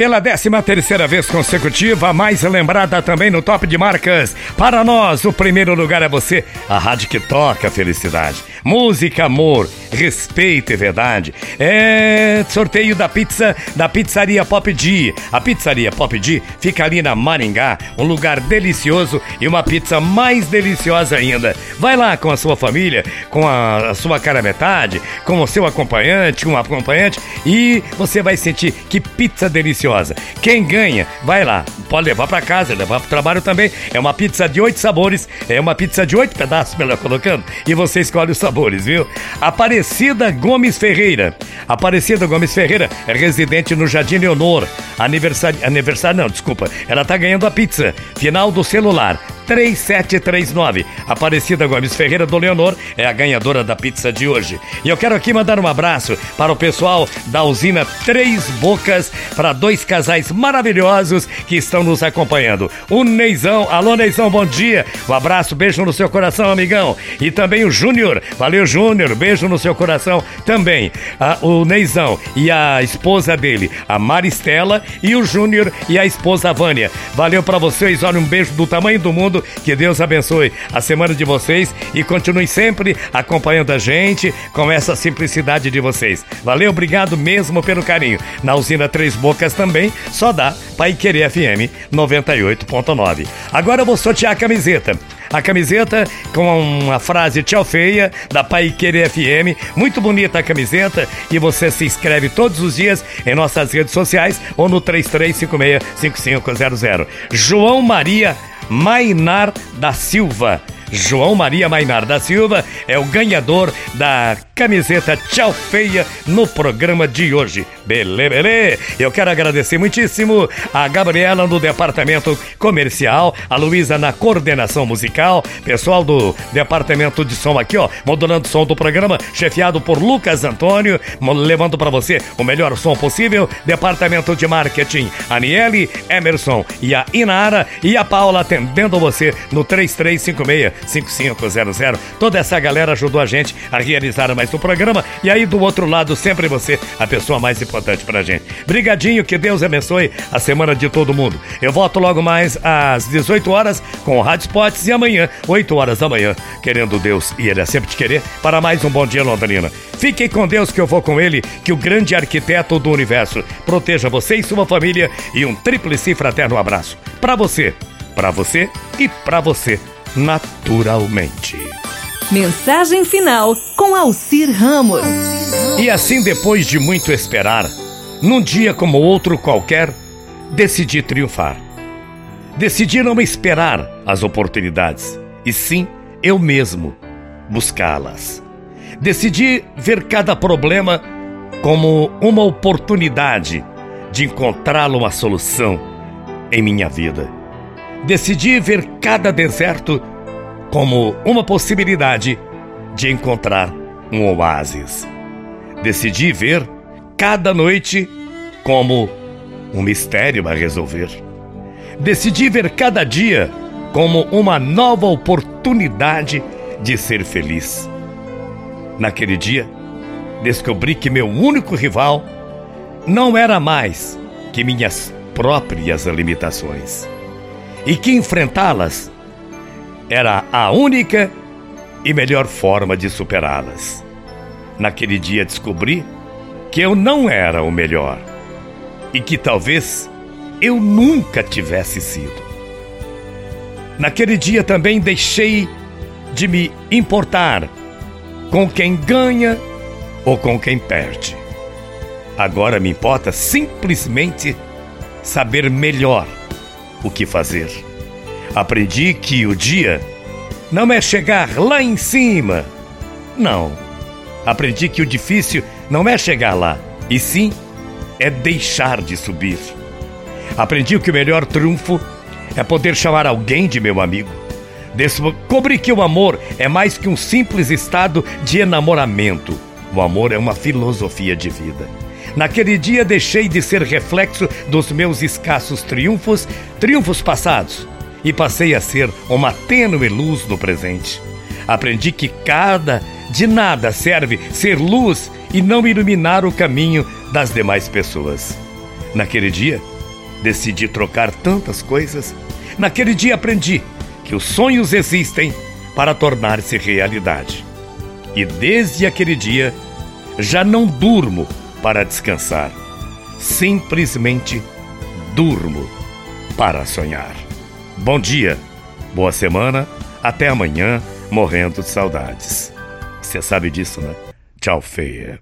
Pela 13 terceira vez consecutiva, mais lembrada também no top de marcas. Para nós, o primeiro lugar é você, a rádio que toca a felicidade. Música, amor, respeito e verdade. É sorteio da pizza da pizzaria Pop D. A pizzaria Pop D fica ali na Maringá, um lugar delicioso e uma pizza mais deliciosa ainda. Vai lá com a sua família, com a, a sua cara metade, com o seu acompanhante, um acompanhante e você vai sentir que pizza deliciosa deliciosa. Quem ganha, vai lá, pode levar para casa, levar para o trabalho também. É uma pizza de oito sabores, é uma pizza de oito pedaços, melhor colocando, e você escolhe os sabores, viu? Aparecida Gomes Ferreira. Aparecida Gomes Ferreira é residente no Jardim Leonor. Aniversário, aniversário não, desculpa. Ela tá ganhando a pizza. Final do celular 3739. Aparecida Gomes Ferreira do Leonor é a ganhadora da pizza de hoje. E eu quero aqui mandar um abraço para o pessoal da usina Três Bocas, para dois casais maravilhosos que estão nos acompanhando. O Neizão, alô Neizão, bom dia. Um abraço, beijo no seu coração, amigão. E também o Júnior, valeu Júnior, beijo no seu coração também. Ah, o Neizão e a esposa dele, a Maristela, e o Júnior e a esposa Vânia. Valeu para vocês, olha, um beijo do tamanho do mundo que Deus abençoe a semana de vocês e continue sempre acompanhando a gente com essa simplicidade de vocês. Valeu, obrigado mesmo pelo carinho. Na usina Três Bocas também, só dá Pai Querer FM 98.9. Agora eu vou sortear a camiseta a camiseta com uma frase tchau feia da Pai Querer FM. Muito bonita a camiseta e você se inscreve todos os dias em nossas redes sociais ou no 33565500. João Maria Mainar da Silva. João Maria Mainar da Silva é o ganhador da camiseta Tchau Feia no programa de hoje. Belê, belê. Eu quero agradecer muitíssimo a Gabriela no departamento comercial, a Luísa na coordenação musical, pessoal do departamento de som aqui, ó, modulando o som do programa, chefiado por Lucas Antônio, levando para você o melhor som possível, departamento de marketing, Aniele, Emerson e a Inara e a Paula atendendo você no 3356-5500. Toda essa galera ajudou a gente a realizar mais do programa. E aí, do outro lado, sempre você, a pessoa mais importante pra gente. Brigadinho, que Deus abençoe a semana de todo mundo. Eu volto logo mais às 18 horas com o Rádio Spots e amanhã, 8 horas da manhã, querendo Deus e Ele é sempre te querer, para mais um Bom Dia Londrina. Fiquem com Deus que eu vou com Ele, que o grande arquiteto do universo proteja você e sua família e um tríplice fraterno abraço. Para você, para você e para você, naturalmente. Mensagem final com Alcir Ramos. E assim, depois de muito esperar, num dia como outro qualquer, decidi triunfar. Decidi não esperar as oportunidades, e sim eu mesmo buscá-las. Decidi ver cada problema como uma oportunidade de encontrá-lo uma solução em minha vida. Decidi ver cada deserto como uma possibilidade de encontrar um oásis. Decidi ver cada noite como um mistério a resolver. Decidi ver cada dia como uma nova oportunidade de ser feliz. Naquele dia, descobri que meu único rival não era mais que minhas próprias limitações e que enfrentá-las era a única e melhor forma de superá-las. Naquele dia descobri que eu não era o melhor e que talvez eu nunca tivesse sido. Naquele dia também deixei de me importar com quem ganha ou com quem perde. Agora me importa simplesmente saber melhor o que fazer. Aprendi que o dia não é chegar lá em cima. Não. Aprendi que o difícil não é chegar lá, e sim é deixar de subir. Aprendi que o melhor triunfo é poder chamar alguém de meu amigo. Descobri que o amor é mais que um simples estado de enamoramento. O amor é uma filosofia de vida. Naquele dia deixei de ser reflexo dos meus escassos triunfos, triunfos passados, e passei a ser uma tênue luz no presente. Aprendi que cada de nada serve ser luz e não iluminar o caminho das demais pessoas. Naquele dia, decidi trocar tantas coisas. Naquele dia aprendi que os sonhos existem para tornar-se realidade. E desde aquele dia, já não durmo para descansar. Simplesmente durmo para sonhar. Bom dia, boa semana, até amanhã, morrendo de saudades. Você sabe disso, né? Tchau, feia.